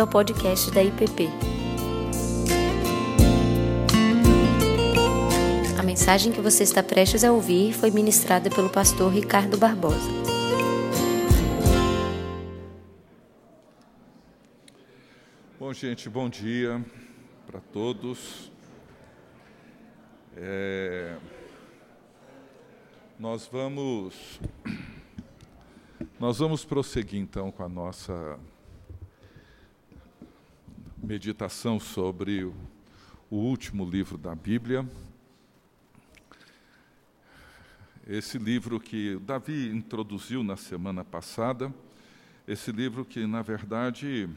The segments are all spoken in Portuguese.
bem-vindo ao podcast da IPP. A mensagem que você está prestes a ouvir foi ministrada pelo pastor Ricardo Barbosa. Bom, gente, bom dia para todos. É, nós vamos nós vamos prosseguir então com a nossa meditação sobre o, último livro da Bíblia. Esse livro que Davi introduziu na semana passada, esse livro que, na verdade,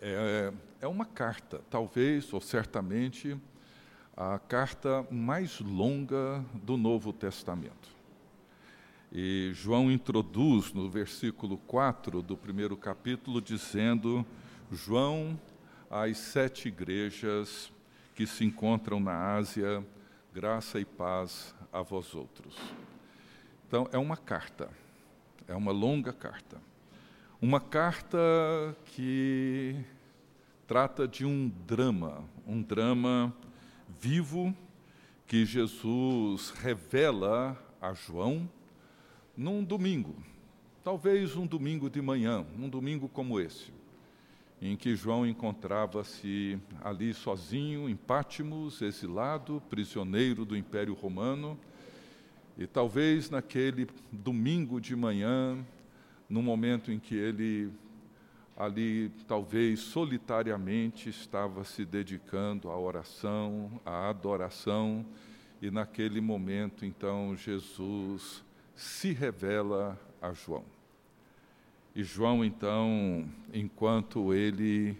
é, é uma carta, talvez ou certamente a carta mais longa do Novo Testamento. E João introduz no versículo 4 do primeiro capítulo, dizendo João às sete igrejas que se encontram na Ásia, graça e paz a vós outros. Então, é uma carta, é uma longa carta. Uma carta que trata de um drama, um drama vivo que Jesus revela a João num domingo, talvez um domingo de manhã, um domingo como esse em que João encontrava-se ali sozinho, em Pátimos, exilado, prisioneiro do Império Romano, e talvez naquele domingo de manhã, no momento em que ele ali talvez solitariamente estava se dedicando à oração, à adoração, e naquele momento então Jesus se revela a João. E João, então, enquanto ele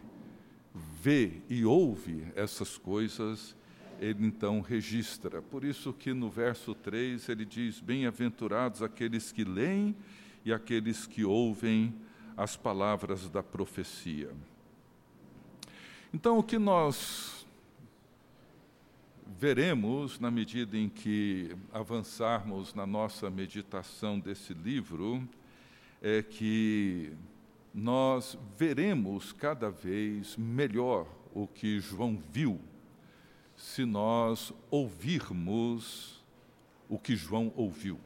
vê e ouve essas coisas, ele então registra. Por isso que no verso 3 ele diz: Bem-aventurados aqueles que leem e aqueles que ouvem as palavras da profecia. Então, o que nós veremos na medida em que avançarmos na nossa meditação desse livro é que nós veremos cada vez melhor o que João viu se nós ouvirmos o que João ouviu.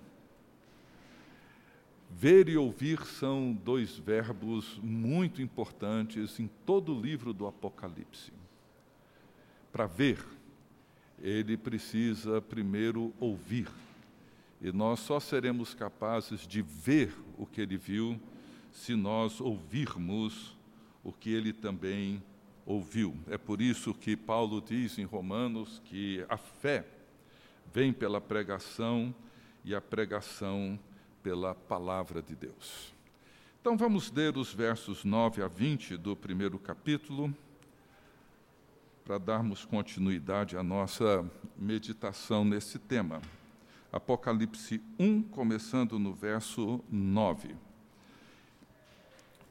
Ver e ouvir são dois verbos muito importantes em todo o livro do Apocalipse. Para ver, ele precisa primeiro ouvir. E nós só seremos capazes de ver o que ele viu se nós ouvirmos o que ele também ouviu. É por isso que Paulo diz em Romanos que a fé vem pela pregação e a pregação pela palavra de Deus. Então vamos ler os versos 9 a 20 do primeiro capítulo, para darmos continuidade à nossa meditação nesse tema. Apocalipse 1, começando no verso 9.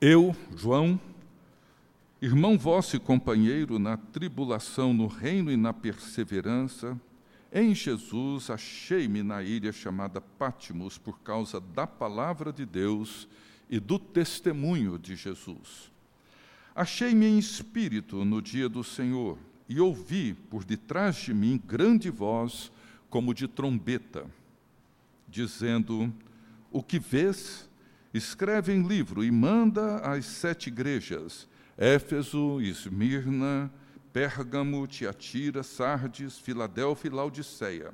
Eu, João, irmão vosso e companheiro na tribulação, no reino e na perseverança, em Jesus achei-me na ilha chamada Pátimos por causa da palavra de Deus e do testemunho de Jesus. Achei-me em espírito no dia do Senhor e ouvi por detrás de mim grande voz como de trombeta, dizendo: O que vês, escreve em livro e manda às sete igrejas: Éfeso, Esmirna, Pérgamo, Tiatira, Sardes, Filadélfia e Laodiceia.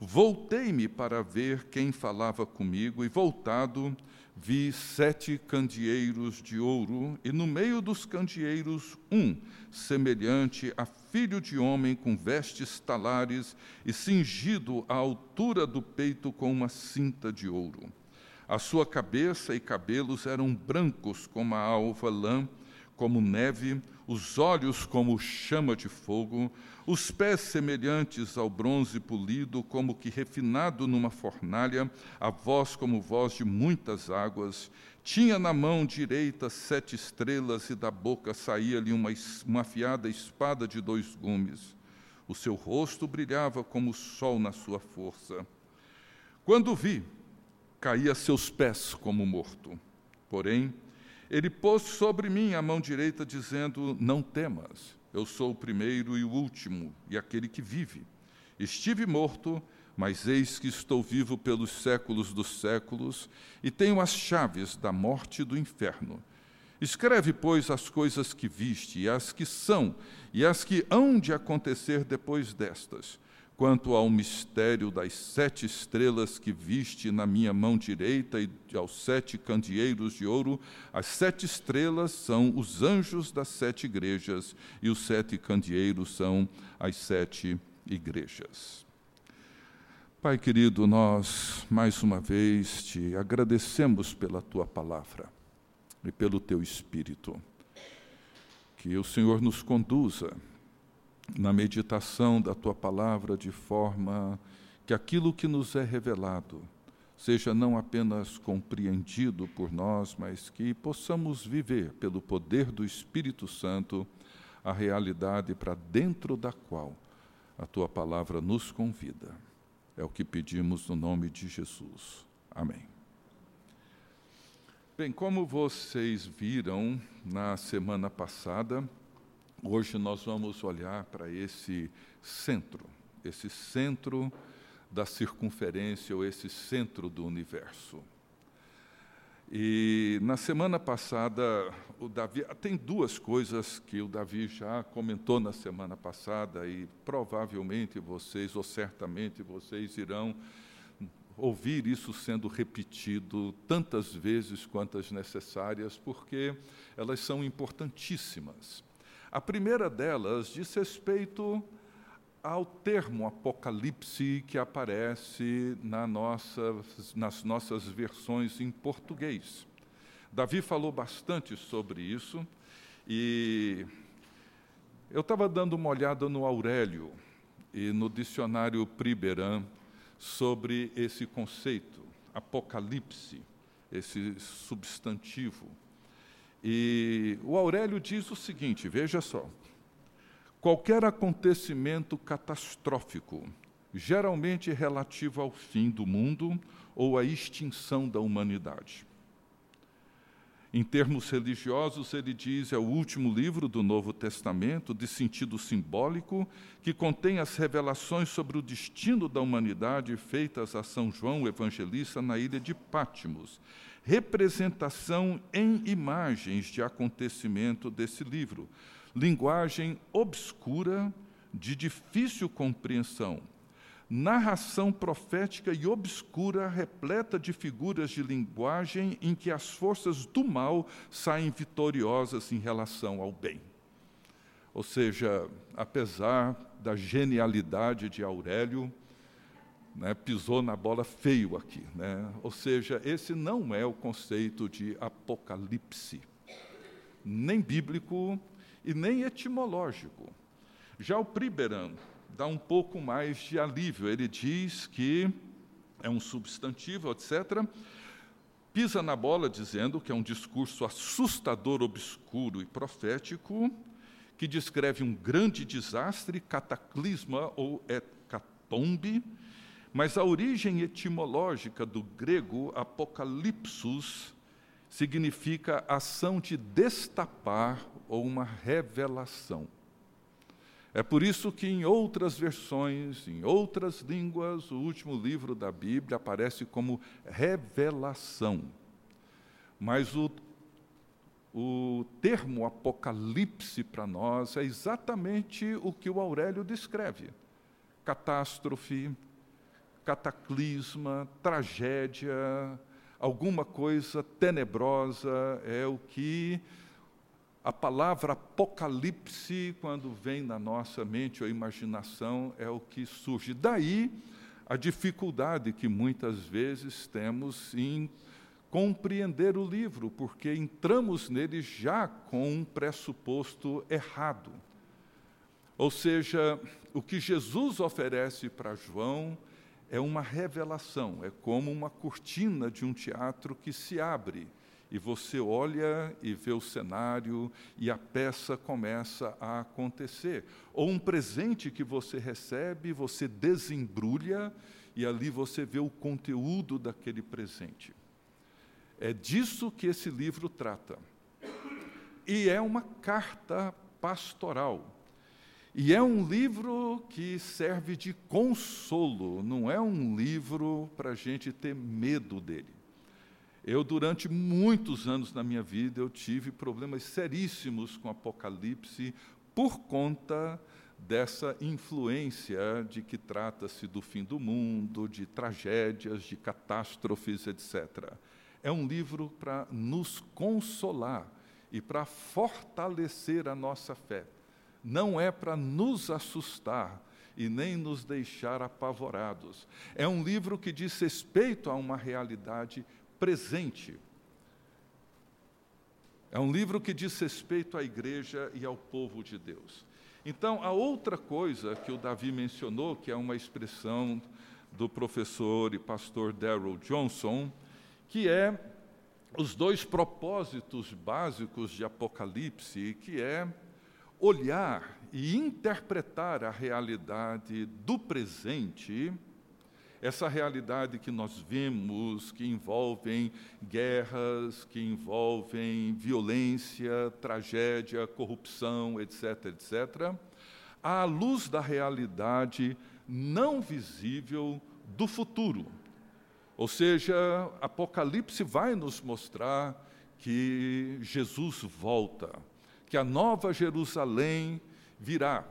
Voltei-me para ver quem falava comigo, e voltado, vi sete candeeiros de ouro, e no meio dos candeeiros um, semelhante a filho de homem, com vestes talares e cingido à altura do peito com uma cinta de ouro. A sua cabeça e cabelos eram brancos como a alva lã, como neve, os olhos como chama de fogo, os pés semelhantes ao bronze polido, como que refinado numa fornalha, a voz como voz de muitas águas. Tinha na mão direita sete estrelas, e da boca saía-lhe uma, uma afiada espada de dois gumes. O seu rosto brilhava como o sol na sua força. Quando vi, caí a seus pés como morto. Porém, Ele pôs sobre mim a mão direita, dizendo: Não temas, eu sou o primeiro e o último, e aquele que vive. Estive morto, mas eis que estou vivo pelos séculos dos séculos, e tenho as chaves da morte e do inferno. Escreve, pois, as coisas que viste, e as que são, e as que hão de acontecer depois destas quanto ao mistério das sete estrelas que viste na minha mão direita e aos sete candeeiros de ouro, as sete estrelas são os anjos das sete igrejas e os sete candeeiros são as sete igrejas. Pai querido, nós mais uma vez te agradecemos pela tua palavra e pelo teu espírito. Que o Senhor nos conduza na meditação da tua palavra de forma que aquilo que nos é revelado seja não apenas compreendido por nós, mas que possamos viver pelo poder do Espírito Santo a realidade para dentro da qual a tua palavra nos convida. É o que pedimos no nome de Jesus. Amém. Bem, como vocês viram na semana passada, Hoje nós vamos olhar para esse centro, esse centro da circunferência ou esse centro do universo. E na semana passada, o Davi tem duas coisas que o Davi já comentou na semana passada e provavelmente vocês ou certamente vocês irão ouvir isso sendo repetido tantas vezes quantas necessárias, porque elas são importantíssimas. A primeira delas diz respeito ao termo apocalipse que aparece na nossa, nas nossas versões em português. Davi falou bastante sobre isso e eu estava dando uma olhada no Aurélio e no dicionário Priberan sobre esse conceito, apocalipse, esse substantivo. E o Aurélio diz o seguinte: veja só. Qualquer acontecimento catastrófico, geralmente relativo ao fim do mundo ou à extinção da humanidade. Em termos religiosos, ele diz é o último livro do Novo Testamento, de sentido simbólico, que contém as revelações sobre o destino da humanidade feitas a São João Evangelista na ilha de Pátimos, representação em imagens de acontecimento desse livro, linguagem obscura, de difícil compreensão, narração profética e obscura, repleta de figuras de linguagem em que as forças do mal saem vitoriosas em relação ao bem. Ou seja, apesar da genialidade de Aurélio, né, pisou na bola feio aqui. Né? Ou seja, esse não é o conceito de apocalipse, nem bíblico e nem etimológico. Já o Priberan dá um pouco mais de alívio. Ele diz que é um substantivo, etc. Pisa na bola dizendo que é um discurso assustador, obscuro e profético, que descreve um grande desastre, cataclisma ou hecatombe, mas a origem etimológica do grego apocalipsus significa ação de destapar ou uma revelação. É por isso que em outras versões, em outras línguas, o último livro da Bíblia aparece como revelação. Mas o, o termo apocalipse para nós é exatamente o que o Aurélio descreve: catástrofe, cataclisma, tragédia, alguma coisa tenebrosa, é o que a palavra apocalipse, quando vem na nossa mente ou imaginação, é o que surge. Daí a dificuldade que muitas vezes temos em compreender o livro, porque entramos nele já com um pressuposto errado. Ou seja, o que Jesus oferece para João é uma revelação, é como uma cortina de um teatro que se abre e você olha e vê o cenário e a peça começa a acontecer. Ou um presente que você recebe, você desembrulha e ali você vê o conteúdo daquele presente. É disso que esse livro trata. e é uma carta pastoral. E é um livro que serve de consolo, não é um livro para a gente ter medo dele. Eu, durante muitos anos na minha vida, eu tive problemas seríssimos com Apocalipse por conta dessa influência de que trata-se do fim do mundo, de tragédias, de catástrofes, etc. É um livro para nos consolar e para fortalecer a nossa fé. Não é para nos assustar e nem nos deixar apavorados. É um livro que diz respeito a uma realidade presente. É um livro que diz respeito à igreja e ao povo de Deus. Então, a outra coisa que o Davi mencionou, que é uma expressão do professor e pastor Darrell Johnson, que é os dois propósitos básicos de Apocalipse, que é olhar e interpretar a realidade do presente, essa realidade que nós vemos, que envolvem guerras, que envolvem violência, tragédia, corrupção, etc., etc., à luz da realidade não visível do futuro. Ou seja, Apocalipse vai nos mostrar que Jesus volta, que a nova Jerusalém virá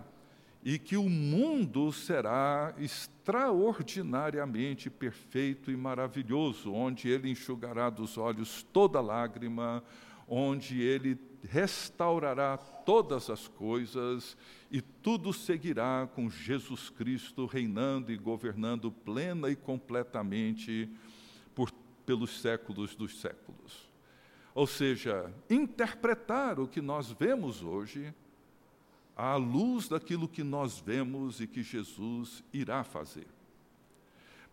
e que o mundo será extraordinariamente perfeito e maravilhoso, onde ele enxugará dos olhos toda lágrima, onde ele restaurará todas as coisas e tudo seguirá com Jesus Cristo reinando e governando plena e completamente por, pelos séculos dos séculos. Ou seja, interpretar o que nós vemos hoje à luz daquilo que nós vemos e que Jesus irá fazer.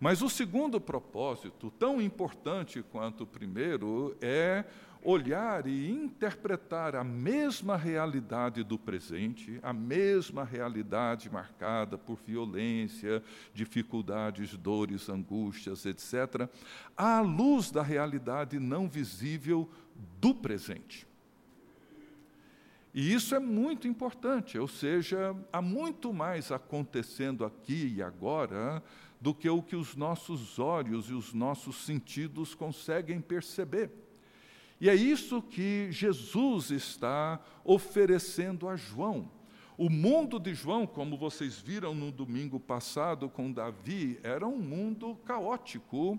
Mas o segundo propósito, tão importante quanto o primeiro, é olhar e interpretar a mesma realidade do presente, a mesma realidade marcada por violência, dificuldades, dores, angústias, etc., à luz da realidade não visível do presente. E isso é muito importante, ou seja, há muito mais acontecendo aqui e agora do que o que os nossos olhos e os nossos sentidos conseguem perceber. E é isso que Jesus está oferecendo a João. O mundo de João, como vocês viram no domingo passado com Davi, era um mundo caótico.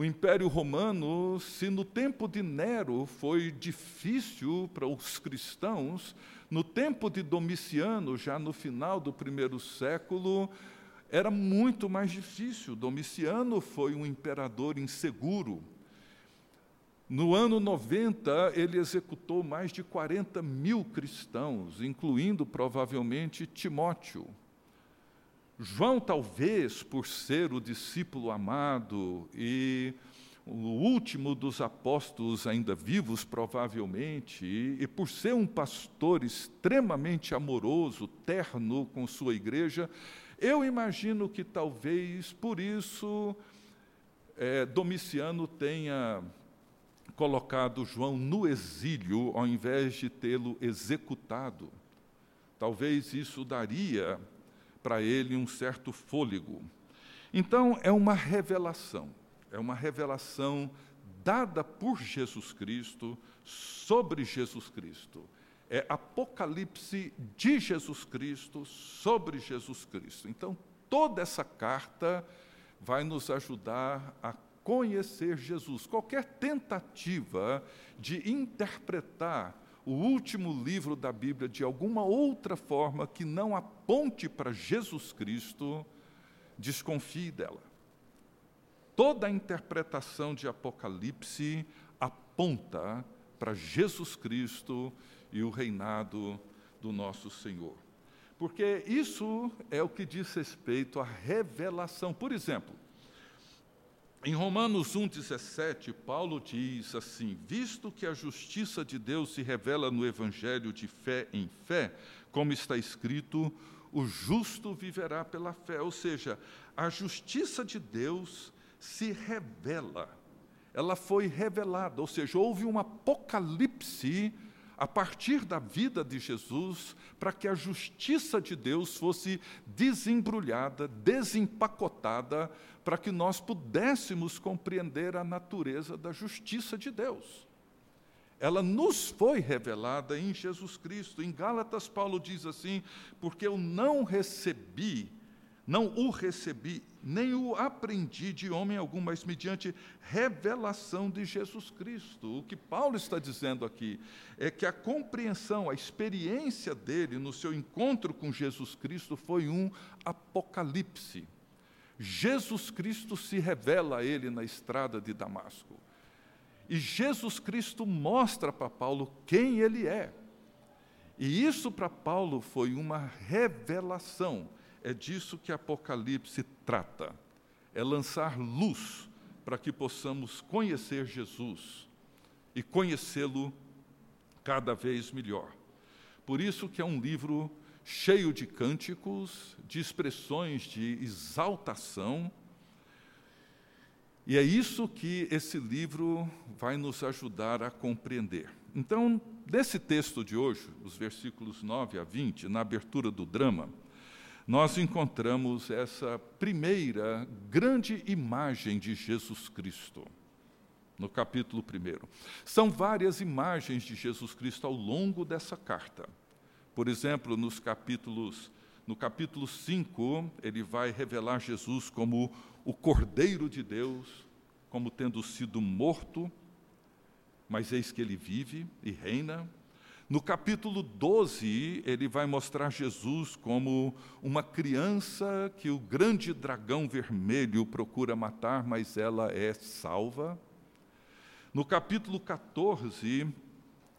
O Império Romano, se no tempo de Nero foi difícil para os cristãos, no tempo de Domiciano, já no final do primeiro século, era muito mais difícil. Domiciano foi um imperador inseguro, no ano 90, ele executou mais de 40 mil cristãos, incluindo provavelmente Timóteo. João, talvez por ser o discípulo amado e o último dos apóstolos ainda vivos, provavelmente, e, por ser um pastor extremamente amoroso, terno com sua igreja, eu imagino que talvez por isso é, Domiciano tenha colocado João no exílio ao invés de tê-lo executado. Talvez isso daria para ele um certo fôlego. Então, é uma revelação, é uma revelação dada por Jesus Cristo sobre Jesus Cristo. É Apocalipse de Jesus Cristo sobre Jesus Cristo. Então, toda essa carta vai nos ajudar a conhecer Jesus. Qualquer tentativa de interpretar o último livro da Bíblia de alguma outra forma que não aponte para Jesus Cristo, desconfie dela. Toda a interpretação de Apocalipse aponta para Jesus Cristo e o reinado do nosso Senhor. Porque isso é o que diz respeito à revelação. Por exemplo, em Romanos 1,17, Paulo diz assim: Visto que a justiça de Deus se revela no Evangelho de fé em fé, como está escrito, o justo viverá pela fé. Ou seja, a justiça de Deus se revela. Ela foi revelada, ou seja, houve um apocalipse a partir da vida de Jesus, para que a justiça de Deus fosse desembrulhada, desempacotada, para que nós pudéssemos compreender a natureza da justiça de Deus. Ela nos foi revelada em Jesus Cristo. Em Gálatas, Paulo diz assim: porque eu não recebi não o recebi, nem o aprendi de homem algum, mas mediante revelação de Jesus Cristo. O que Paulo está dizendo aqui é que a compreensão, a experiência dele no seu encontro com Jesus Cristo foi um apocalipse. Jesus Cristo se revela a ele na estrada de Damasco. E Jesus Cristo mostra para Paulo quem ele é. E isso para Paulo foi uma revelação é disso que Apocalipse trata. É lançar luz para que possamos conhecer Jesus e conhecê-lo cada vez melhor. Por isso que é um livro cheio de cânticos, de expressões de exaltação. E é isso que esse livro vai nos ajudar a compreender. Então, nesse texto de hoje, os versículos 9 a 20, na abertura do drama, nós encontramos essa primeira grande imagem de Jesus Cristo, no capítulo 1. São várias imagens de Jesus Cristo ao longo dessa carta. Por exemplo, nos capítulos no capítulo 5, ele vai revelar Jesus como o Cordeiro de Deus, como tendo sido morto, mas eis que ele vive e reina. No capítulo 12, ele vai mostrar Jesus como uma criança que o grande dragão vermelho procura matar, mas ela é salva. No capítulo 14,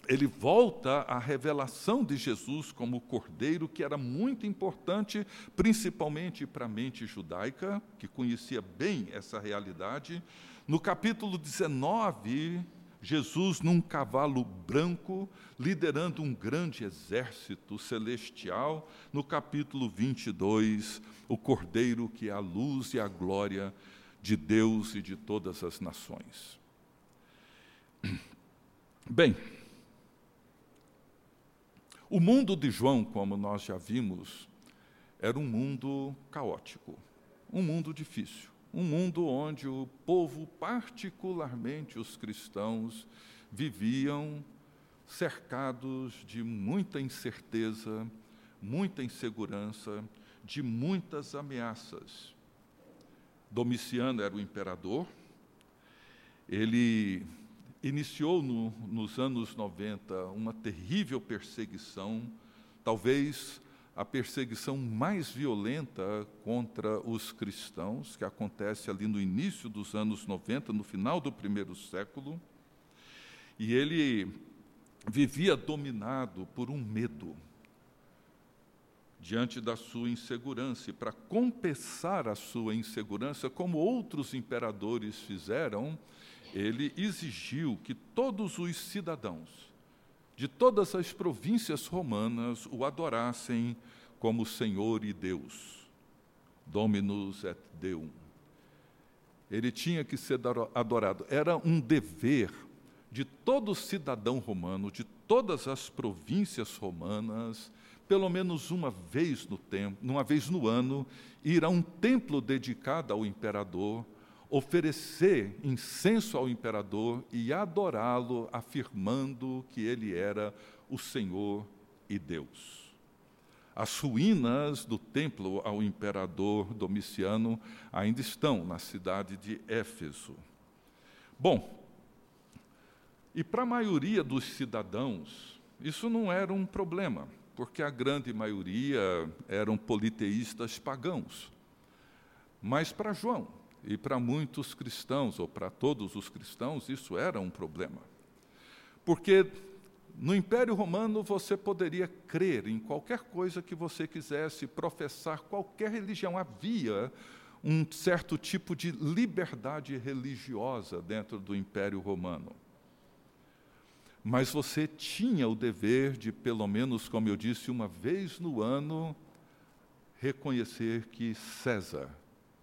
ele volta à revelação de Jesus como cordeiro, que era muito importante, principalmente para a mente judaica, que conhecia bem essa realidade. No capítulo 19, Jesus num cavalo branco, liderando um grande exército celestial, no capítulo 22, o Cordeiro que é a luz e a glória de Deus e de todas as nações. Bem, o mundo de João, como nós já vimos, era um mundo caótico, um mundo difícil um mundo onde o povo, particularmente os cristãos, viviam cercados de muita incerteza, muita insegurança, de muitas ameaças. Domiciano era o imperador, ele iniciou no, nos anos 90 uma terrível perseguição, talvez a perseguição mais violenta contra os cristãos, que acontece ali no início dos anos 90, no final do primeiro século, e ele vivia dominado por um medo diante da sua insegurança, e para compensar a sua insegurança, como outros imperadores fizeram, ele exigiu que todos os cidadãos, de todas as províncias romanas o adorassem como Senhor e Deus. Dominus et Deum. Ele tinha que ser adorado. Era um dever de todo cidadão romano, de todas as províncias romanas, pelo menos uma vez no tempo, uma vez no ano, ir a um templo dedicado ao imperador oferecer incenso ao imperador e adorá-lo, afirmando que ele era o Senhor e Deus. As ruínas do templo ao imperador Domiciano ainda estão na cidade de Éfeso. Bom, e para a maioria dos cidadãos, isso não era um problema, porque a grande maioria eram politeístas pagãos. Mas para João, e para muitos cristãos, ou para todos os cristãos, isso era um problema. Porque no Império Romano você poderia crer em qualquer coisa que você quisesse, professar qualquer religião. Havia um certo tipo de liberdade religiosa dentro do Império Romano. Mas você tinha o dever de, pelo menos, como eu disse, uma vez no ano, reconhecer que César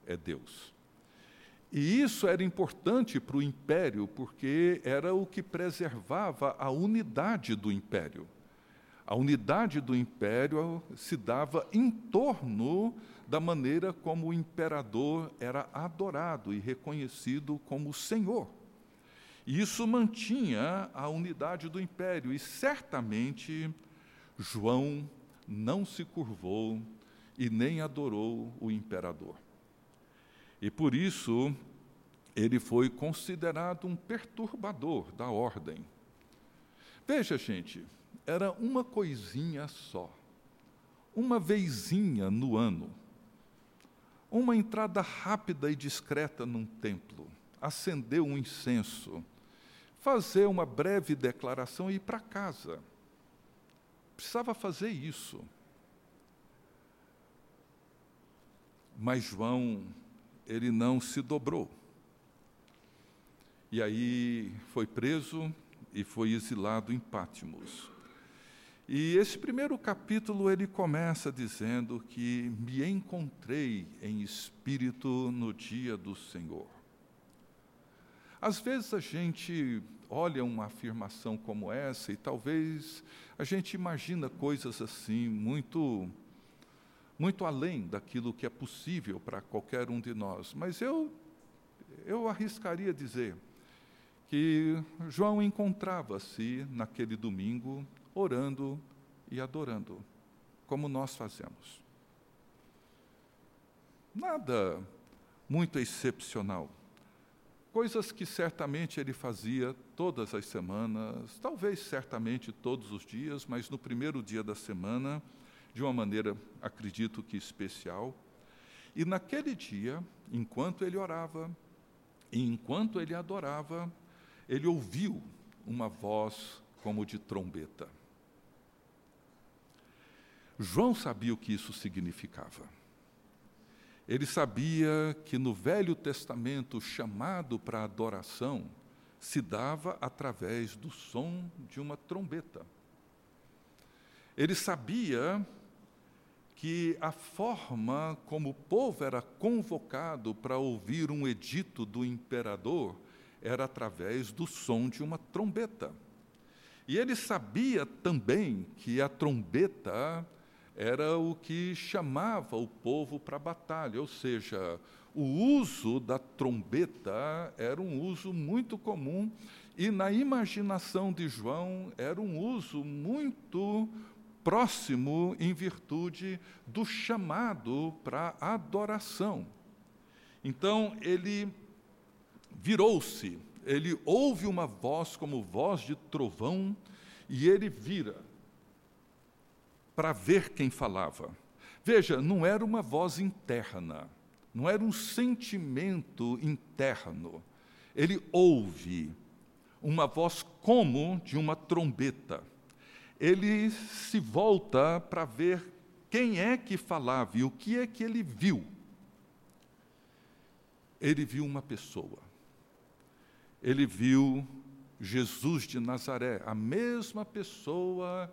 é Deus E isso era importante para o império, porque era o que preservava a unidade do império. A unidade do império se dava em torno da maneira como o imperador era adorado e reconhecido como Senhor. E isso mantinha a unidade do império, e certamente João não se curvou e nem adorou o imperador. E por isso ele foi considerado um perturbador da ordem. Veja, gente, era uma coisinha só, uma vezinha no ano, uma entrada rápida e discreta num templo, acender um incenso, fazer uma breve declaração e ir para casa. Precisava fazer isso. Mas João, ele não se dobrou. E aí foi preso e foi exilado em Pátimos. E esse primeiro capítulo ele começa dizendo que me encontrei em espírito no dia do Senhor. Às vezes a gente olha uma afirmação como essa e talvez a gente imagina coisas assim muito muito além daquilo que é possível para qualquer um de nós. Mas eu eu arriscaria dizer que João encontrava-se naquele domingo orando e adorando, como nós fazemos. Nada muito excepcional. Coisas que certamente ele fazia todas as semanas, talvez certamente todos os dias, mas no primeiro dia da semana, de uma maneira, acredito que especial. E naquele dia, enquanto ele orava, enquanto ele adorava, ele ouviu uma voz como de trombeta. João sabia o que isso significava. Ele sabia que no Velho Testamento o chamado para adoração se dava através do som de uma trombeta. Ele sabia que a forma como o povo era convocado para ouvir um edito do imperador era através do som de uma trombeta. E ele sabia também que a trombeta era o que chamava o povo para a batalha, ou seja, o uso da trombeta era um uso muito comum e na imaginação de João era um uso muito próximo em virtude do chamado para adoração. Então ele virou-se, ele ouve uma voz como voz de trovão e ele vira para ver quem falava. Veja, não era uma voz interna, não era um sentimento interno. Ele ouve uma voz como de uma trombeta. Ele se volta para ver quem é que falava e o que é que ele viu. Ele viu uma pessoa. Ele viu Jesus de Nazaré, a mesma pessoa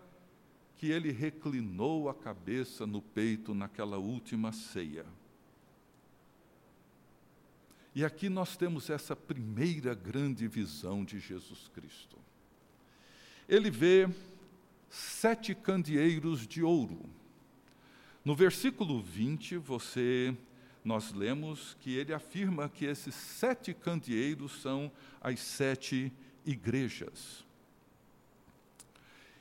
que ele reclinou a cabeça no peito naquela última ceia. E aqui nós temos essa primeira grande visão de Jesus Cristo. Ele vê sete candeeiros de ouro. No versículo 20, você nós lemos que ele afirma que esses sete candeeiros são as sete igrejas.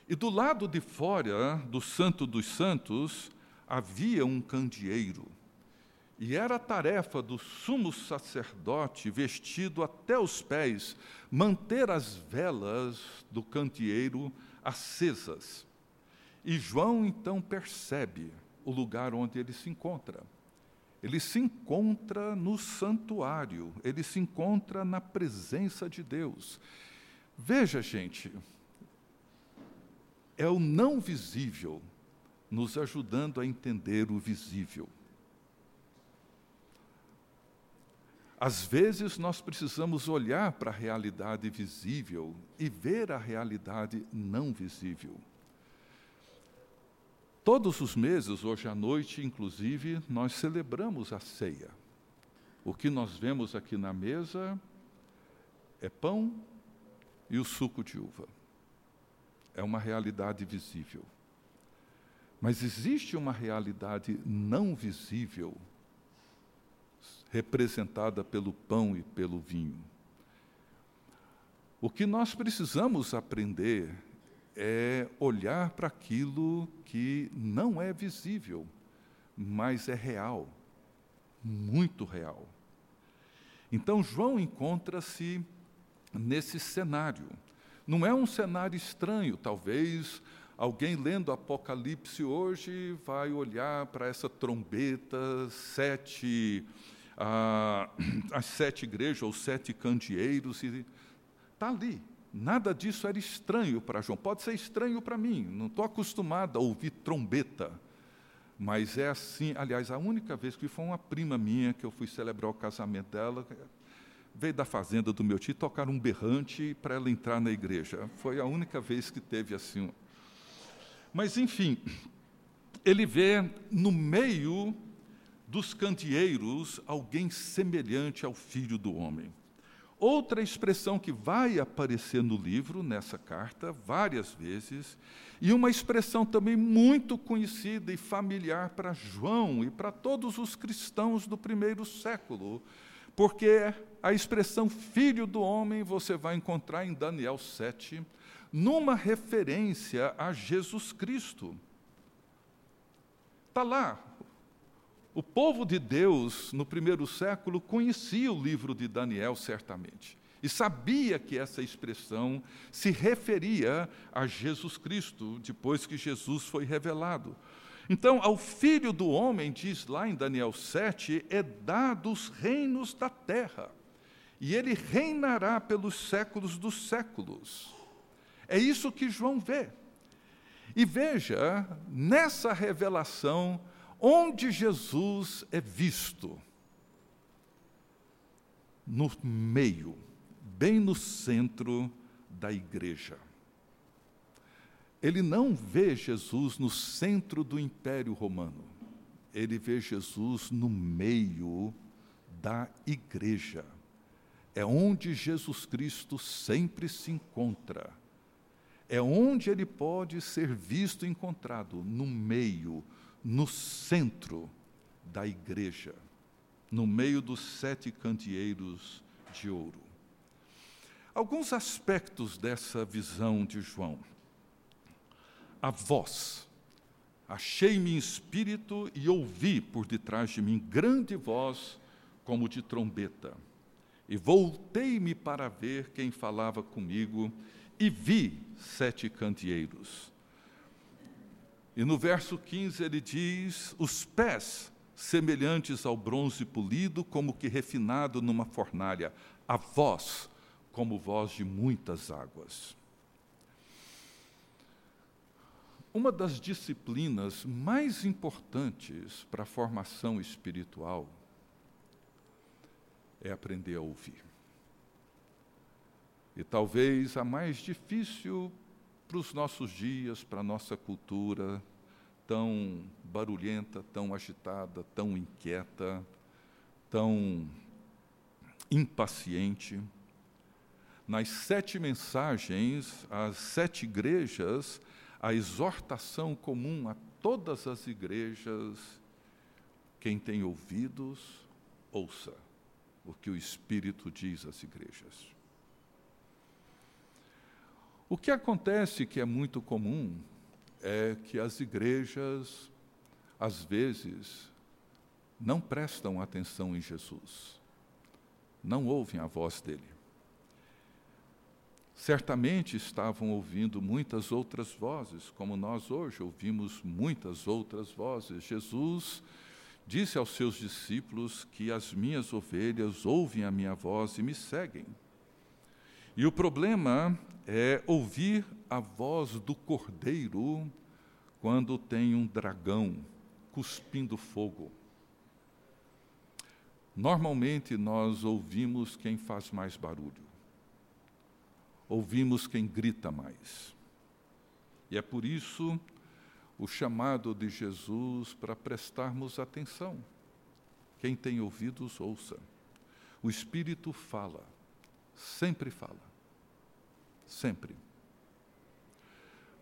E do lado de fora do Santo dos Santos havia um candeeiro. E era tarefa do sumo sacerdote, vestido até os pés, manter as velas do candeeiro acesas. E João então percebe o lugar onde ele se encontra. Ele se encontra no santuário, ele se encontra na presença de Deus. Veja, gente, é o não visível nos ajudando a entender o visível. Às vezes nós precisamos olhar para a realidade visível e ver a realidade não visível. Todos os meses, hoje à noite, inclusive, nós celebramos a ceia. O que nós vemos aqui na mesa é pão e o suco de uva. É uma realidade visível. Mas existe uma realidade não visível, representada pelo pão e pelo vinho. O que nós precisamos aprender é olhar para aquilo que não é visível, mas é real, muito real. Então, João encontra-se nesse cenário. Não é um cenário estranho, talvez alguém lendo Apocalipse hoje vai olhar para essa trombeta, sete, ah, as sete igrejas, ou sete candeeiros, está ali. Nada disso era estranho para João. Pode ser estranho para mim, não estou acostumado a ouvir trombeta. Mas é assim, aliás, a única vez que foi uma prima minha que eu fui celebrar o casamento dela, veio da fazenda do meu tio tocar um berrante para ela entrar na igreja. Foi a única vez que teve assim. Mas, enfim, ele vê no meio dos candeeiros alguém semelhante ao filho do homem. Outra expressão que vai aparecer no livro, nessa carta, várias vezes, e uma expressão também muito conhecida e familiar para João e para todos os cristãos do primeiro século, porque a expressão filho do homem você vai encontrar em Daniel 7, numa referência a Jesus Cristo. Está lá, o povo de Deus, no primeiro século, conhecia o livro de Daniel, certamente, e sabia que essa expressão se referia a Jesus Cristo, depois que Jesus foi revelado. Então, ao filho do homem, diz lá em Daniel 7, é dado os reinos da terra, e ele reinará pelos séculos dos séculos. É isso que João vê. E veja, nessa revelação, onde Jesus é visto? No meio, bem no centro da igreja. Ele não vê Jesus no centro do Império Romano, ele vê Jesus no meio da igreja. É onde Jesus Cristo sempre se encontra. É onde ele pode ser visto e encontrado, no meio, no centro da igreja, no meio dos sete candeeiros de ouro. Alguns aspectos dessa visão de João. A voz. Achei-me em espírito e ouvi por detrás de mim grande voz como de trombeta. E voltei-me para ver quem falava comigo e vi sete candeeiros e no verso 15 ele diz: os pés semelhantes ao bronze polido, como que refinado numa fornalha, a voz como voz de muitas águas. Uma das disciplinas mais importantes para a formação espiritual é aprender a ouvir. E talvez a mais difícil para os nossos dias, para a nossa cultura tão barulhenta, tão agitada, tão inquieta, tão impaciente. Nas sete mensagens, às sete igrejas, a exortação comum a todas as igrejas: quem tem ouvidos, ouça o que o Espírito diz às igrejas. O que acontece que é muito comum é que as igrejas, às vezes, não prestam atenção em Jesus, não ouvem a voz dele. Certamente estavam ouvindo muitas outras vozes, como nós hoje ouvimos muitas outras vozes. Jesus disse aos seus discípulos que as minhas ovelhas ouvem a minha voz e me seguem. E o problema é ouvir a voz do cordeiro quando tem um dragão cuspindo fogo. Normalmente nós ouvimos quem faz mais barulho, ouvimos quem grita mais. E é por isso o chamado de Jesus para prestarmos atenção. Quem tem ouvidos, ouça. O Espírito fala, sempre fala, sempre.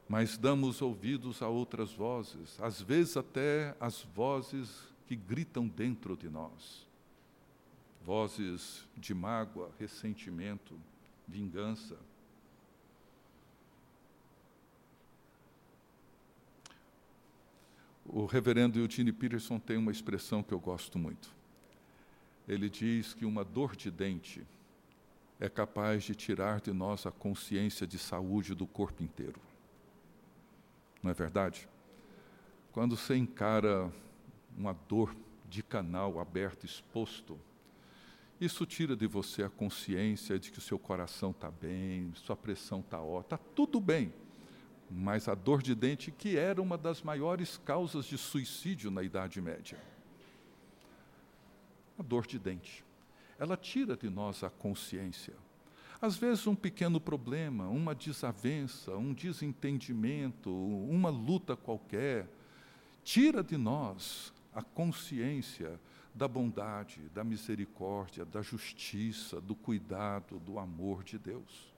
Mas damos ouvidos a outras vozes, às vezes até as vozes que gritam dentro de nós vozes de mágoa, ressentimento, vingança. O reverendo Eugene Peterson tem uma expressão que eu gosto muito. Ele diz que uma dor de dente é capaz de tirar de nós a consciência de saúde do corpo inteiro. Não é verdade? Quando você encara uma dor de canal aberto, exposto, isso tira de você a consciência de que o seu coração está bem, sua pressão está ótima, está tudo bem. Mas a dor de dente, que era uma das maiores causas de suicídio na Idade Média. A dor de dente. Ela tira de nós a consciência. Às vezes, um pequeno problema, uma desavença, um desentendimento, uma luta qualquer, tira de nós a consciência da bondade, da misericórdia, da justiça, do cuidado, do amor de Deus.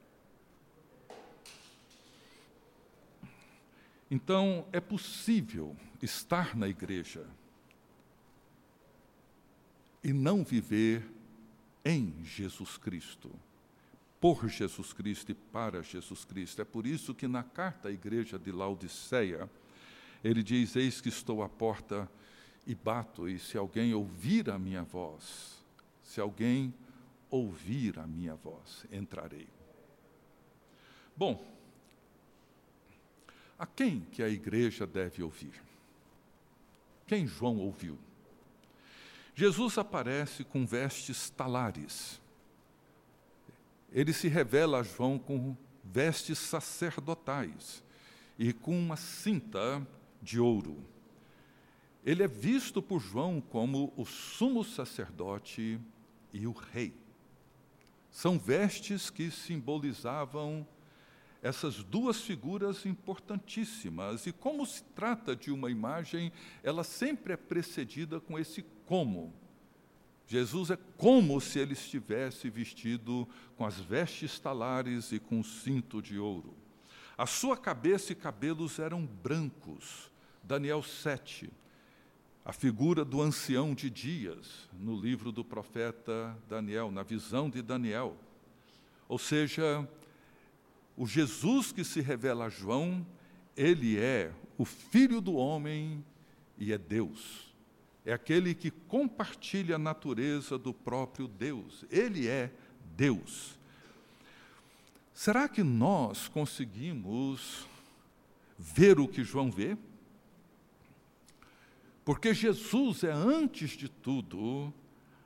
Então, é possível estar na igreja e não viver em Jesus Cristo, por Jesus Cristo e para Jesus Cristo. É por isso que na carta à igreja de Laodiceia, ele diz: Eis que estou à porta e bato, e se alguém ouvir a minha voz, se alguém ouvir a minha voz, entrarei. Bom, a quem que a igreja deve ouvir? Quem João ouviu? Jesus aparece com vestes talares. Ele se revela a João com vestes sacerdotais e com uma cinta de ouro ele é visto por João como o sumo sacerdote e o rei. São vestes que simbolizavam essas duas figuras importantíssimas. E como se trata de uma imagem, ela sempre é precedida com esse como. Jesus é como se ele estivesse vestido com as vestes talares e com o cinto de ouro. A sua cabeça e cabelos eram brancos. Daniel 7 a figura do ancião de dias no livro do profeta Daniel, na visão de Daniel. Ou seja, o Jesus que se revela a João, ele é o filho do homem e é Deus. É aquele que compartilha a natureza do próprio Deus. Ele é Deus. Será que nós conseguimos ver o que João vê? Porque Jesus é, antes de tudo,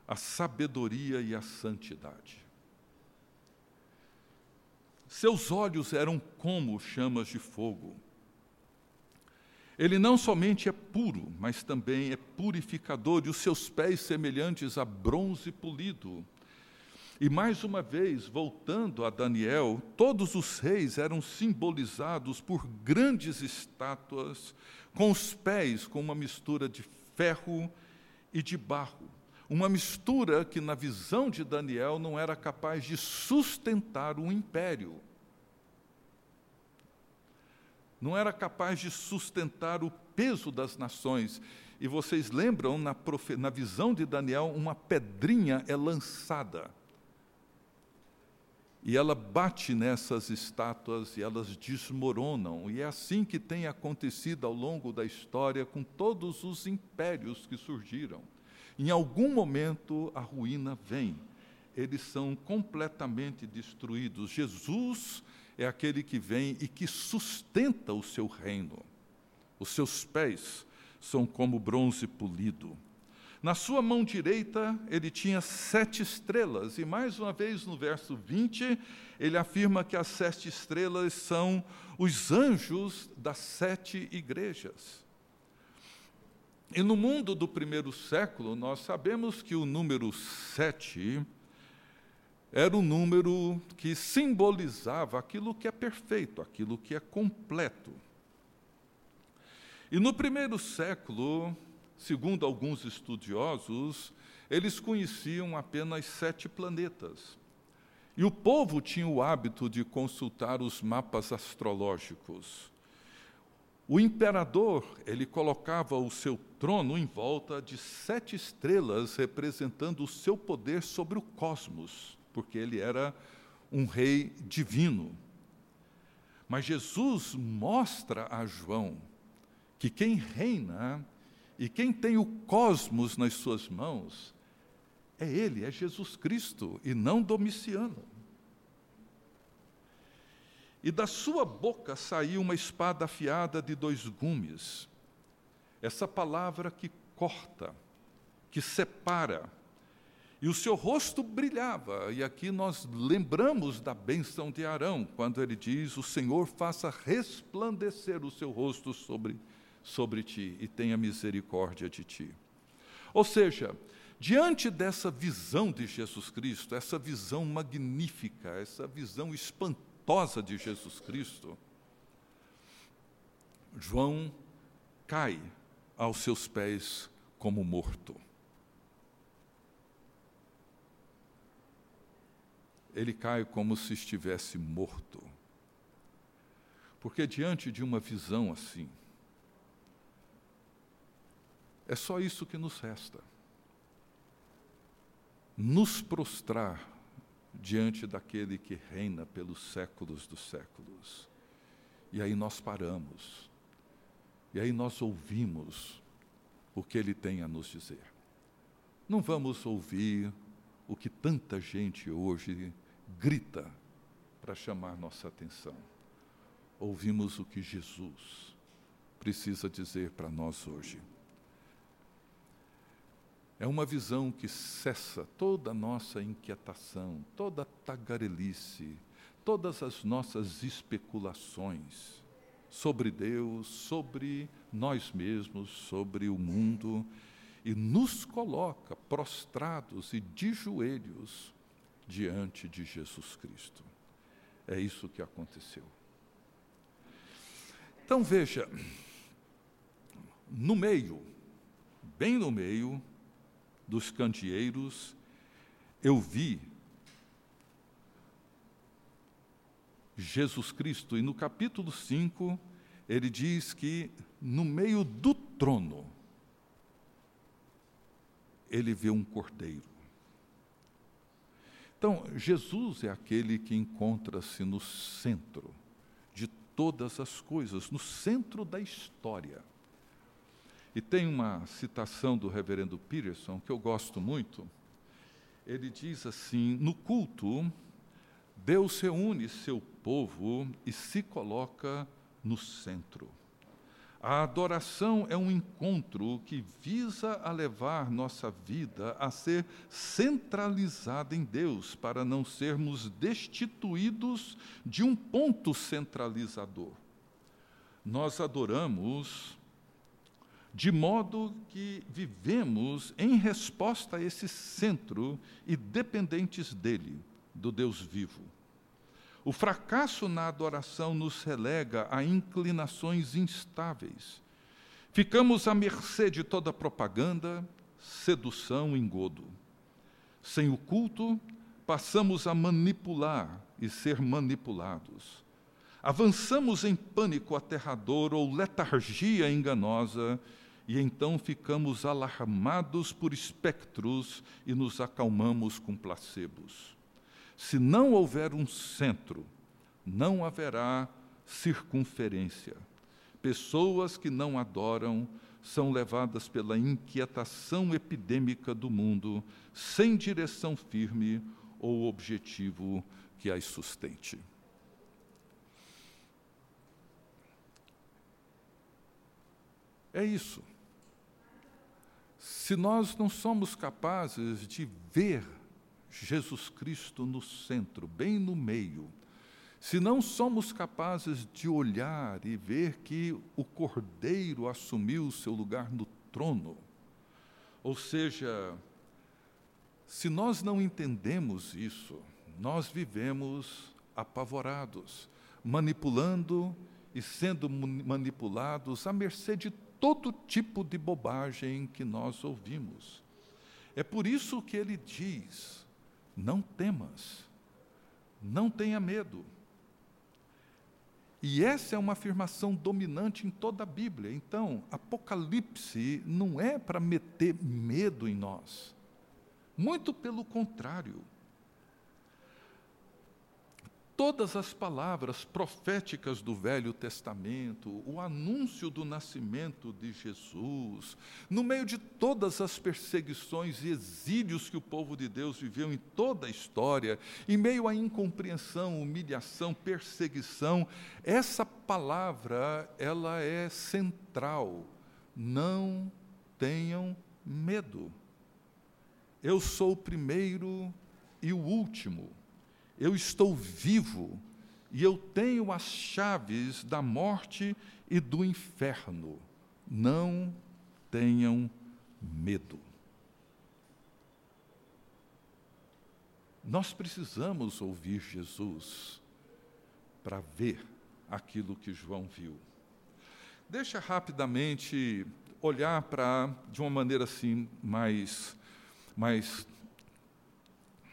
a sabedoria e a santidade. Seus olhos eram como chamas de fogo. Ele não somente é puro, mas também é purificador, e os seus pés semelhantes a bronze polido. E mais uma vez, voltando a Daniel, todos os reis eram simbolizados por grandes estátuas com os pés com uma mistura de ferro e de barro. Uma mistura que, na visão de Daniel, não era capaz de sustentar um império. Não era capaz de sustentar o peso das nações. E vocês lembram, na, na visão de Daniel, uma pedrinha é lançada e ela bate nessas estátuas e elas desmoronam. E é assim que tem acontecido ao longo da história com todos os impérios que surgiram. Em algum momento a ruína vem, eles são completamente destruídos. Jesus é aquele que vem e que sustenta o seu reino. Os seus pés são como bronze polido. Na sua mão direita ele tinha sete estrelas, e mais uma vez no verso 20, ele afirma que as sete estrelas são os anjos das sete igrejas. E no mundo do primeiro século, nós sabemos que o número sete era o número que simbolizava aquilo que é perfeito, aquilo que é completo. E no primeiro século, segundo alguns estudiosos, eles conheciam apenas sete planetas. E o povo tinha o hábito de consultar os mapas astrológicos. O imperador, ele colocava o seu trono em volta de sete estrelas, representando o seu poder sobre o cosmos, porque ele era um rei divino. Mas Jesus mostra a João que quem reina e quem tem o cosmos nas suas mãos é Ele, é Jesus Cristo, e não Domiciano. E da sua boca saiu uma espada afiada de dois gumes. Essa palavra que corta, que separa. E o seu rosto brilhava, e aqui nós lembramos da bênção de Arão, quando ele diz: O Senhor faça resplandecer o seu rosto sobre, sobre ti e tenha misericórdia de ti. Ou seja, Diante dessa visão de Jesus Cristo, essa visão magnífica, essa visão espantosa de Jesus Cristo, João cai aos seus pés como morto. Ele cai como se estivesse morto. Porque diante de uma visão assim, é só isso que nos resta nos prostrar diante daquele que reina pelos séculos dos séculos. E aí nós paramos, e aí nós ouvimos o que ele tem a nos dizer. Não vamos ouvir o que tanta gente hoje grita para chamar nossa atenção. Ouvimos o que Jesus precisa dizer para nós hoje. É uma visão que cessa toda a nossa inquietação, toda a tagarelice, todas as nossas especulações sobre Deus, sobre nós mesmos, sobre o mundo, e nos coloca prostrados e de joelhos diante de Jesus Cristo. É isso que aconteceu. Então veja, no meio, bem no meio, dos candeeiros, eu vi Jesus Cristo, e no capítulo 5, ele diz que no meio do trono, ele vê um cordeiro. Então, Jesus é aquele que encontra-se no centro de todas as coisas, no centro da história. E tem uma citação do reverendo Peterson que eu gosto muito. Ele diz assim: no culto, Deus reúne seu povo e se coloca no centro. A adoração é um encontro que visa a levar nossa vida a ser centralizada em Deus, para não sermos destituídos de um ponto centralizador. Nós adoramos de modo que vivemos em resposta a esse centro e dependentes dele, do Deus vivo. O fracasso na adoração nos relega a inclinações instáveis. Ficamos à mercê de toda propaganda, sedução engodo. Sem o culto, passamos a manipular e ser manipulados. Avançamos em pânico aterrador ou letargia enganosa e então ficamos alarmados por espectros e nos acalmamos com placebos. Se não houver um centro, não haverá circunferência. Pessoas que não adoram são levadas pela inquietação epidêmica do mundo, sem direção firme ou objetivo que as sustente. É isso. Se nós não somos capazes de ver Jesus Cristo no centro, bem no meio, se não somos capazes de olhar e ver que o Cordeiro assumiu o seu lugar no trono, ou seja, se nós não entendemos isso, nós vivemos apavorados, manipulando e sendo manipulados à mercê de todo tipo de bobagem que nós ouvimos. É por isso que ele diz: não temas, não tenha medo. E essa é uma afirmação dominante em toda a Bíblia. Então, Apocalipse não é para meter medo em nós. Muito pelo contrário todas as palavras proféticas do Velho Testamento, o anúncio do nascimento de Jesus, no meio de todas as perseguições e exílios que o povo de Deus viveu em toda a história, em meio à incompreensão, humilhação, perseguição, essa palavra, ela é central. Não tenham medo. Eu sou o primeiro e o último eu estou vivo e eu tenho as chaves da morte e do inferno. Não tenham medo. Nós precisamos ouvir Jesus para ver aquilo que João viu. Deixa rapidamente olhar para de uma maneira assim mais mais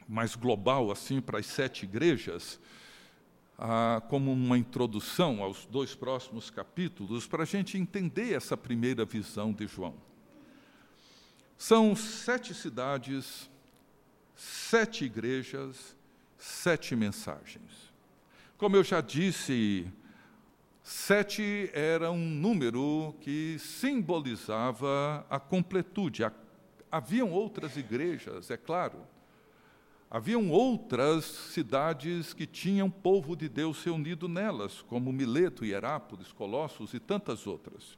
mais global assim para as sete igrejas, ah, como uma introdução aos dois próximos capítulos, para a gente entender essa primeira visão de João. São sete cidades, sete igrejas, sete mensagens. Como eu já disse, sete era um número que simbolizava a completude. Haviam outras igrejas, é claro, Haviam outras cidades que tinham povo de Deus reunido nelas, como Mileto, Hierápolis, Colossos e tantas outras.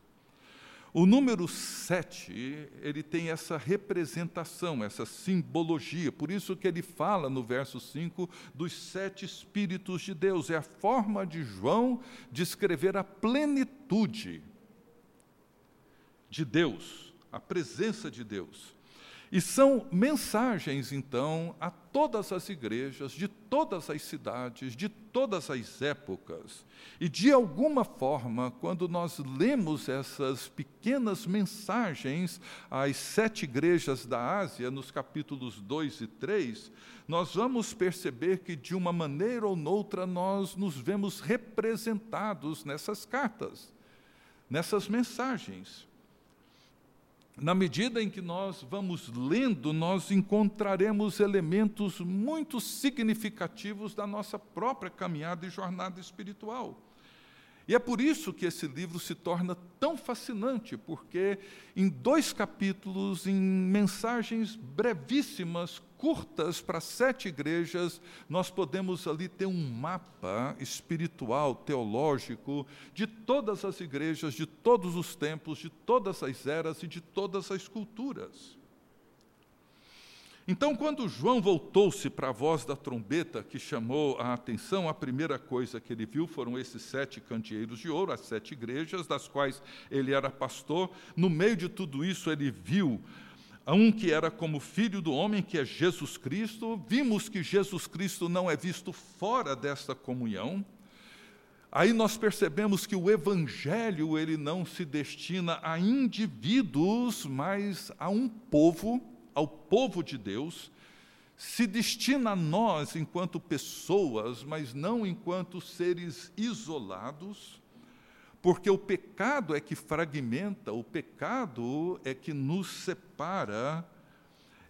O número sete, ele tem essa representação, essa simbologia, por isso que ele fala no verso 5 dos sete Espíritos de Deus. É a forma de João de escrever a plenitude de Deus, a presença de Deus. E são mensagens, então, a todas as igrejas, de todas as cidades, de todas as épocas. E, de alguma forma, quando nós lemos essas pequenas mensagens às sete igrejas da Ásia, nos capítulos 2 e 3, nós vamos perceber que, de uma maneira ou noutra, nós nos vemos representados nessas cartas, nessas mensagens na medida em que nós vamos lendo, nós encontraremos elementos muito significativos da nossa própria caminhada e jornada espiritual. E é por isso que esse livro se torna tão fascinante, porque em dois capítulos, em mensagens brevíssimas, curtas para sete igrejas, nós podemos ali ter um mapa espiritual, teológico, de todas as igrejas, de todos os tempos, de todas as eras e de todas as culturas. Então, quando João voltou-se para a voz da trombeta que chamou a atenção, a primeira coisa que ele viu foram esses sete candeeiros de ouro, as sete igrejas, das quais ele era pastor. No meio de tudo isso, ele viu um que era como filho do homem, que é Jesus Cristo. Vimos que Jesus Cristo não é visto fora desta comunhão. Aí nós percebemos que o evangelho ele não se destina a indivíduos, mas a um povo ao povo de Deus, se destina a nós enquanto pessoas, mas não enquanto seres isolados, porque o pecado é que fragmenta, o pecado é que nos separa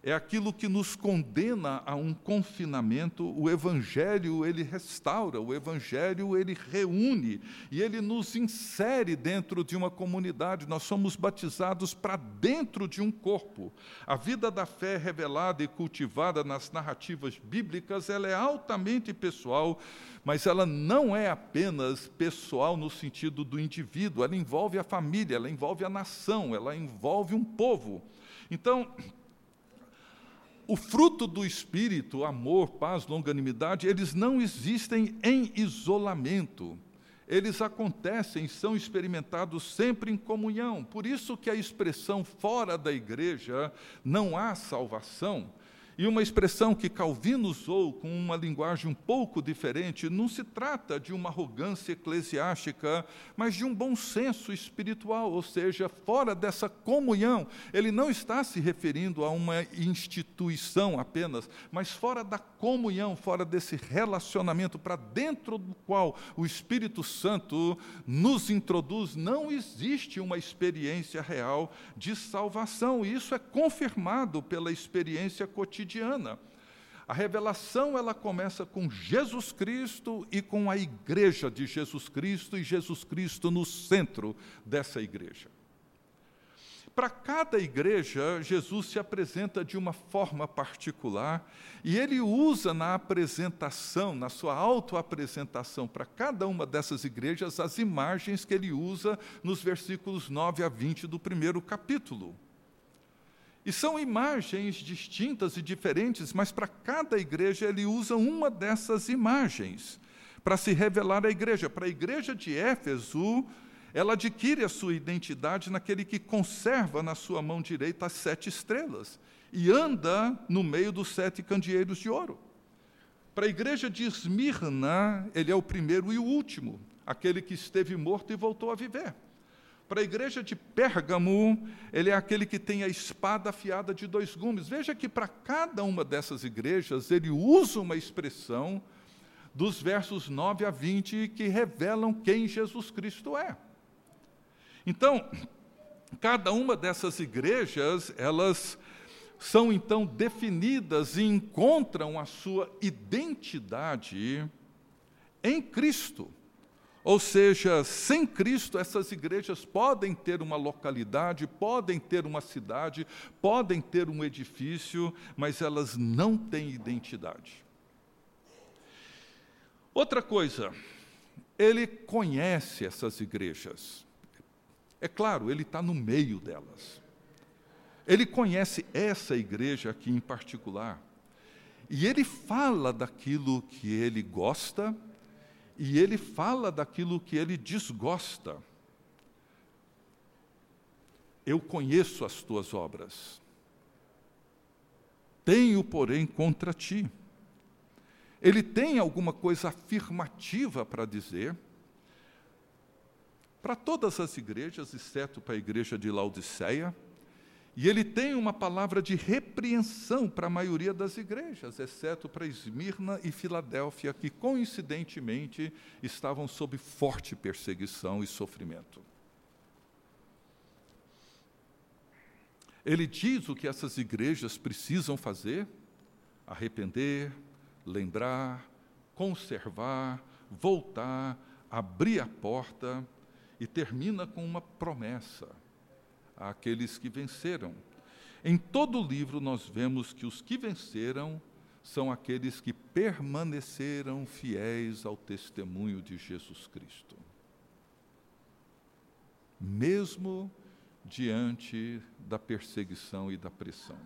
é aquilo que nos condena a um confinamento. O evangelho, ele restaura, o evangelho, ele reúne e ele nos insere dentro de uma comunidade. Nós somos batizados para dentro de um corpo. A vida da fé revelada e cultivada nas narrativas bíblicas, ela é altamente pessoal, mas ela não é apenas pessoal no sentido do indivíduo, ela envolve a família, ela envolve a nação, ela envolve um povo. Então, o fruto do Espírito, amor, paz, longanimidade, eles não existem em isolamento. Eles acontecem, são experimentados sempre em comunhão. Por isso que a expressão fora da igreja não há salvação. E uma expressão que Calvino usou com uma linguagem um pouco diferente, não se trata de uma arrogância eclesiástica, mas de um bom senso espiritual, ou seja, fora dessa comunhão. Ele não está se referindo a uma instituição apenas, mas fora da comunhão, fora desse relacionamento para dentro do qual o Espírito Santo nos introduz, não existe uma experiência real de salvação. E isso é confirmado pela experiência cotidiana cotidiana. A revelação ela começa com Jesus Cristo e com a igreja de Jesus Cristo e Jesus Cristo no centro dessa igreja. Para cada igreja, Jesus se apresenta de uma forma particular e ele usa na apresentação, na sua autoapresentação para cada uma dessas igrejas, as imagens que ele usa nos versículos 9 a 20 do primeiro capítulo. E são imagens distintas e diferentes, mas para cada igreja ele usa uma dessas imagens para se revelar à igreja. Para a igreja de Éfeso, ela adquire a sua identidade naquele que conserva na sua mão direita as sete estrelas e anda no meio dos sete candeeiros de ouro. Para a igreja de Esmirna, ele é o primeiro e o último, aquele que esteve morto e voltou a viver. Para a igreja de Pérgamo, ele é aquele que tem a espada afiada de dois gumes. Veja que para cada uma dessas igrejas, ele usa uma expressão dos versos 9 a 20 que revelam quem Jesus Cristo é. Então, cada uma dessas igrejas, elas são então definidas e encontram a sua identidade em Cristo. Ou seja, sem Cristo, essas igrejas podem ter uma localidade, podem ter uma cidade, podem ter um edifício, mas elas não têm identidade. Outra coisa, ele conhece essas igrejas. É claro, ele está no meio delas. Ele conhece essa igreja aqui em particular. E ele fala daquilo que ele gosta e ele fala daquilo que ele desgosta. Eu conheço as tuas obras. Tenho, porém, contra ti. Ele tem alguma coisa afirmativa para dizer para todas as igrejas, exceto para a igreja de Laodiceia, e ele tem uma palavra de repreensão para a maioria das igrejas, exceto para Esmirna e Filadélfia, que coincidentemente estavam sob forte perseguição e sofrimento. Ele diz o que essas igrejas precisam fazer: arrepender, lembrar, conservar, voltar, abrir a porta, e termina com uma promessa àqueles que venceram. Em todo o livro, nós vemos que os que venceram são aqueles que permaneceram fiéis ao testemunho de Jesus Cristo. Mesmo diante da perseguição e da pressão.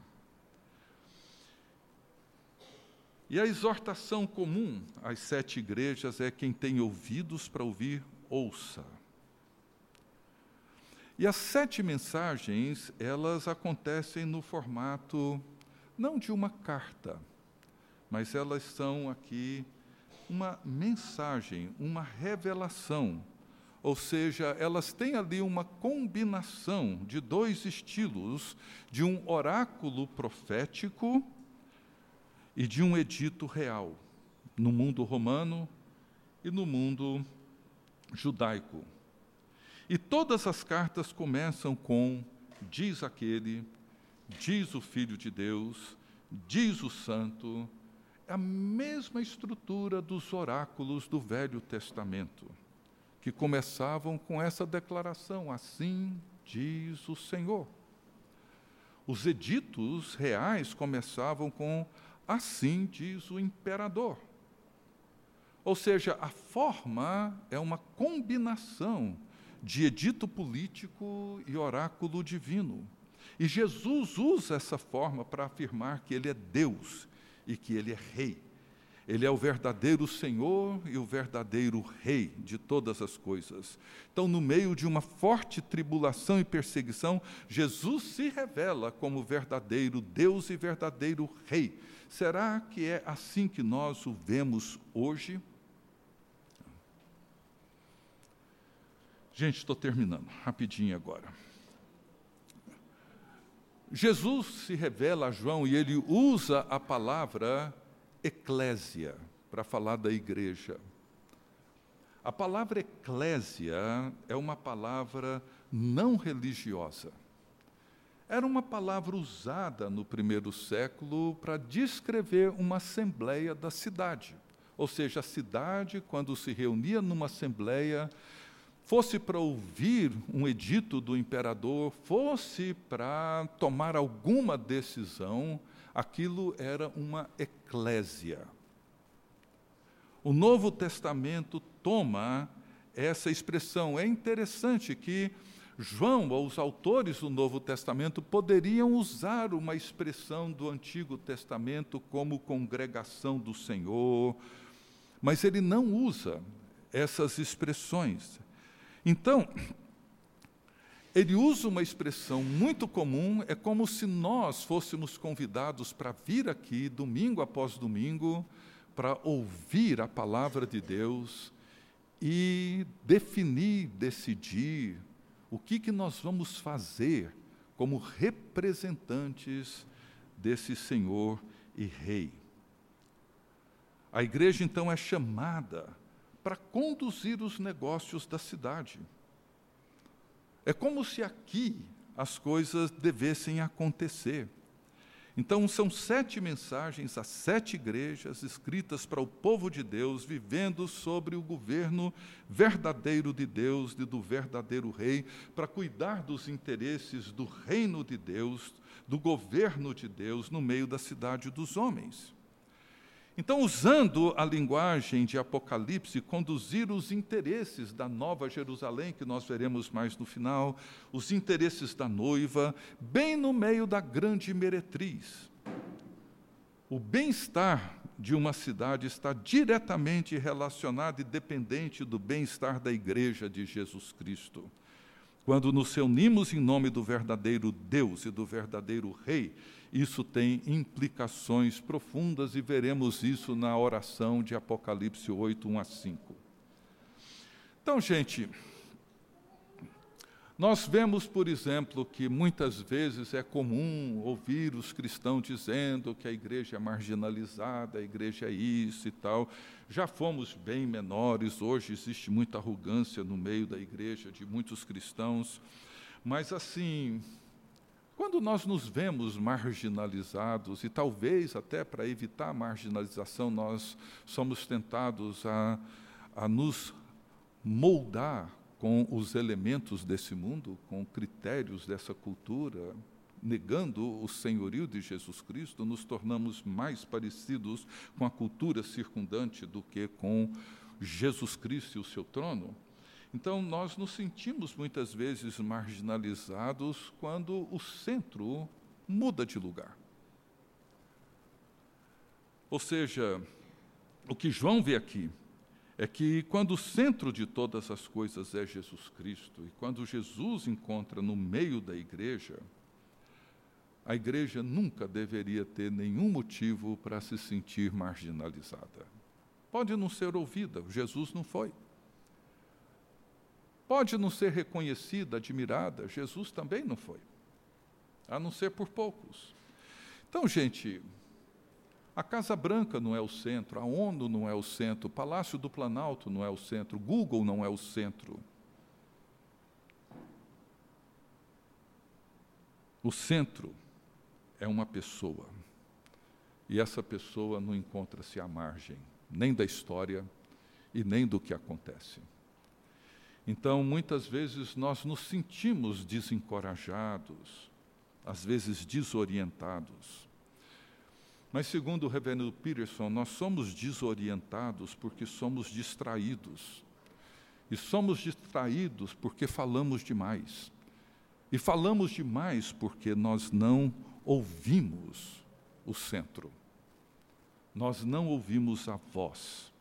E a exortação comum às sete igrejas é: quem tem ouvidos para ouvir, ouça. E as sete mensagens, elas acontecem no formato não de uma carta, mas elas são aqui uma mensagem, uma revelação. Ou seja, elas têm ali uma combinação de dois estilos, de um oráculo profético e de um edito real, no mundo romano e no mundo judaico. E todas as cartas começam com: diz aquele, diz o Filho de Deus, diz o Santo. É a mesma estrutura dos oráculos do Velho Testamento, que começavam com essa declaração: assim diz o Senhor. Os editos reais começavam com: assim diz o imperador. Ou seja, a forma é uma combinação de edito político e oráculo divino. E Jesus usa essa forma para afirmar que ele é Deus e que ele é rei. Ele é o verdadeiro Senhor e o verdadeiro Rei de todas as coisas. Então, no meio de uma forte tribulação e perseguição, Jesus se revela como verdadeiro Deus e verdadeiro Rei. Será que é assim que nós o vemos hoje? Gente, estou terminando, rapidinho agora. Jesus se revela a João e ele usa a palavra eclésia para falar da igreja. A palavra eclésia é uma palavra não religiosa. Era uma palavra usada no primeiro século para descrever uma assembleia da cidade. Ou seja, a cidade, quando se reunia numa assembleia, fosse para ouvir um edito do imperador, fosse para tomar alguma decisão, aquilo era uma eclésia. O Novo Testamento toma essa expressão. É interessante que João, ou os autores do Novo Testamento, poderiam usar uma expressão do Antigo Testamento como congregação do Senhor, mas ele não usa essas expressões. Então, ele usa uma expressão muito comum, é como se nós fôssemos convidados para vir aqui, domingo após domingo, para ouvir a palavra de Deus e definir, decidir o que, que nós vamos fazer como representantes desse Senhor e Rei. A igreja, então, é chamada para conduzir os negócios da cidade. É como se aqui as coisas devessem acontecer. Então, são sete mensagens a sete igrejas escritas para o povo de Deus, vivendo sobre o governo verdadeiro de Deus e do verdadeiro Rei, para cuidar dos interesses do reino de Deus, do governo de Deus no meio da cidade dos homens. Então, usando a linguagem de Apocalipse, conduzir os interesses da Nova Jerusalém, que nós veremos mais no final, os interesses da noiva, bem no meio da grande meretriz. O bem-estar de uma cidade está diretamente relacionado e dependente do bem-estar da igreja de Jesus Cristo. Quando nos reunimos em nome do verdadeiro Deus e do verdadeiro Rei, isso tem implicações profundas e veremos isso na oração de Apocalipse 8, 1 a 5. Então, gente, nós vemos, por exemplo, que muitas vezes é comum ouvir os cristãos dizendo que a igreja é marginalizada, a igreja é isso e tal. Já fomos bem menores, hoje existe muita arrogância no meio da igreja de muitos cristãos. Mas, assim, quando nós nos vemos marginalizados, e talvez até para evitar a marginalização, nós somos tentados a, a nos moldar com os elementos desse mundo, com critérios dessa cultura, negando o senhorio de Jesus Cristo, nos tornamos mais parecidos com a cultura circundante do que com Jesus Cristo e o seu trono. Então, nós nos sentimos muitas vezes marginalizados quando o centro muda de lugar. Ou seja, o que João vê aqui é que quando o centro de todas as coisas é Jesus Cristo, e quando Jesus encontra no meio da igreja, a igreja nunca deveria ter nenhum motivo para se sentir marginalizada. Pode não ser ouvida, Jesus não foi. Pode não ser reconhecida, admirada, Jesus também não foi, a não ser por poucos. Então, gente, a Casa Branca não é o centro, a ONU não é o centro, o Palácio do Planalto não é o centro, Google não é o centro. O centro é uma pessoa. E essa pessoa não encontra-se à margem, nem da história e nem do que acontece. Então, muitas vezes nós nos sentimos desencorajados, às vezes desorientados. Mas, segundo o reverendo Peterson, nós somos desorientados porque somos distraídos. E somos distraídos porque falamos demais. E falamos demais porque nós não ouvimos o centro. nós não ouvimos a voz.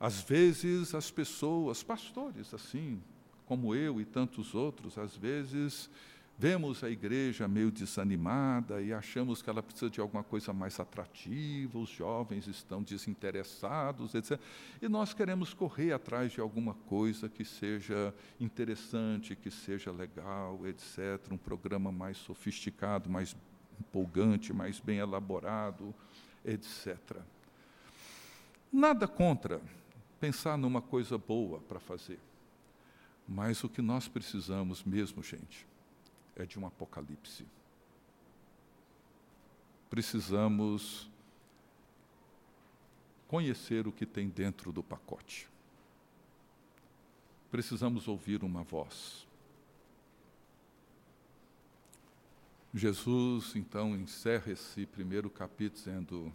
Às vezes as pessoas, pastores assim, como eu e tantos outros, às vezes vemos a igreja meio desanimada e achamos que ela precisa de alguma coisa mais atrativa, os jovens estão desinteressados, etc. E nós queremos correr atrás de alguma coisa que seja interessante, que seja legal, etc. Um programa mais sofisticado, mais empolgante, mais bem elaborado, etc. Nada contra pensar numa coisa boa para fazer. Mas o que nós precisamos mesmo, gente, é de um apocalipse. Precisamos conhecer o que tem dentro do pacote. Precisamos ouvir uma voz. Jesus, então, encerra esse primeiro capítulo dizendo: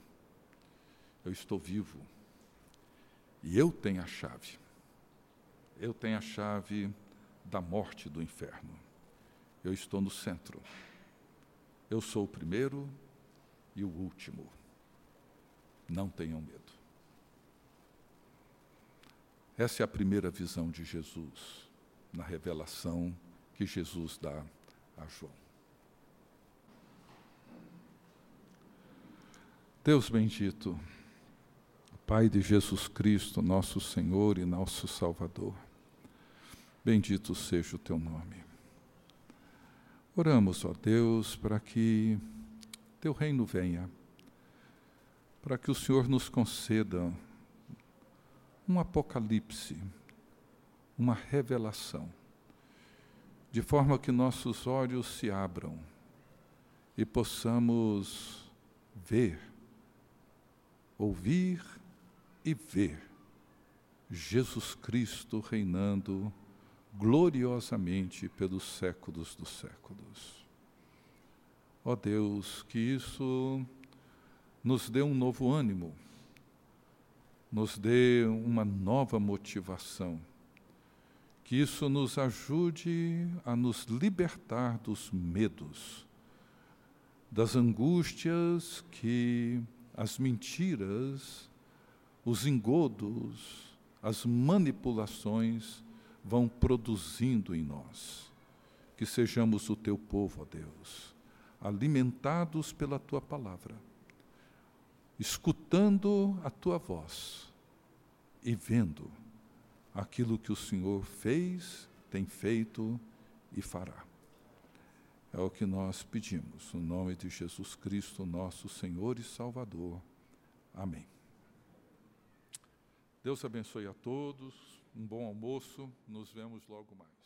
Eu estou vivo e eu tenho a chave. Eu tenho a chave da morte do inferno. Eu estou no centro. Eu sou o primeiro e o último. Não tenham medo. Essa é a primeira visão de Jesus, na revelação que Jesus dá a João. Deus bendito, Pai de Jesus Cristo, nosso Senhor e nosso Salvador, bendito seja o teu nome. Oramos, ó Deus, para que teu reino venha, para que o Senhor nos conceda um apocalipse, uma revelação, de forma que nossos olhos se abram e possamos ver, ouvir e ver Jesus Cristo reinando gloriosamente pelos séculos dos séculos. Ó oh Deus, que isso nos dê um novo ânimo, nos dê uma nova motivação, que isso nos ajude a nos libertar dos medos, das angústias que as mentiras, os engodos, as manipulações vão produzindo em nós. Que sejamos o teu povo, ó Deus, alimentados pela tua palavra, escutando a tua voz e vendo aquilo que o Senhor fez, tem feito e fará. É o que nós pedimos, no nome de Jesus Cristo, nosso Senhor e Salvador. Amém. Deus abençoe a todos um bom almoço. Nos vemos logo mais.